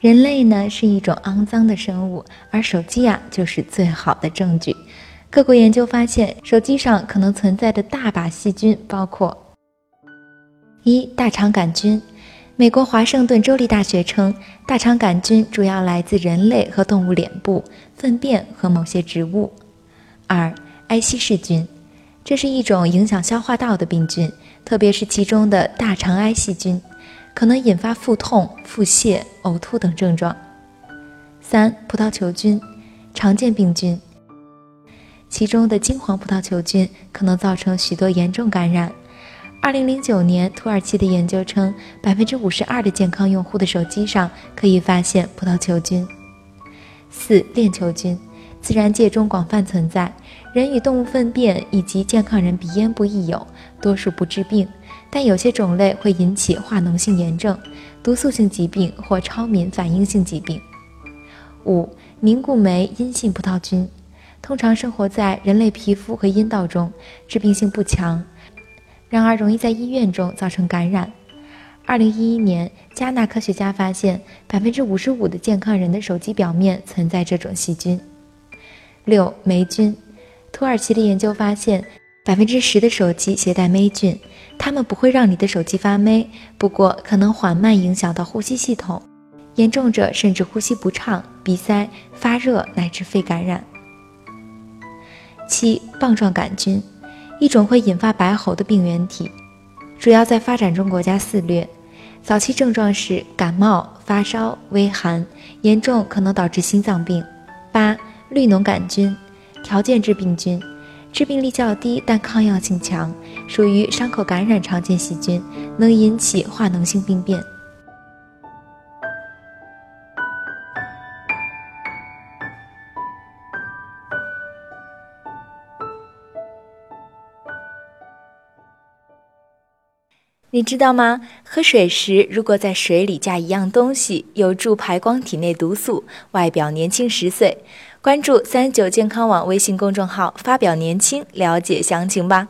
人类呢是一种肮脏的生物，而手机啊就是最好的证据。各国研究发现，手机上可能存在的大把细菌包括：一、大肠杆菌。美国华盛顿州立大学称，大肠杆菌主要来自人类和动物脸部、粪便和某些植物。二、埃希氏菌，这是一种影响消化道的病菌。特别是其中的大肠癌细菌，可能引发腹痛、腹泻、呕吐等症状。三、葡萄球菌，常见病菌，其中的金黄葡萄球菌可能造成许多严重感染。二零零九年，土耳其的研究称，百分之五十二的健康用户的手机上可以发现葡萄球菌。四、链球菌，自然界中广泛存在，人与动物粪便以及健康人鼻咽部亦有。多数不致病，但有些种类会引起化脓性炎症、毒素性疾病或超敏反应性疾病。五、凝固酶阴性葡萄菌通常生活在人类皮肤和阴道中，致病性不强，然而容易在医院中造成感染。二零一一年，加纳科学家发现，百分之五十五的健康人的手机表面存在这种细菌。六、霉菌，土耳其的研究发现。百分之十的手机携带霉菌，它们不会让你的手机发霉，不过可能缓慢影响到呼吸系统，严重者甚至呼吸不畅、鼻塞、发热乃至肺感染。七棒状杆菌，一种会引发白喉的病原体，主要在发展中国家肆虐。早期症状是感冒、发烧、微寒，严重可能导致心脏病。八绿脓杆菌，条件致病菌。致病力较低，但抗药性强，属于伤口感染常见细菌，能引起化脓性病变。你知道吗？喝水时如果在水里加一样东西，有助排光体内毒素，外表年轻十岁。关注三九健康网微信公众号，发表年轻，了解详情吧。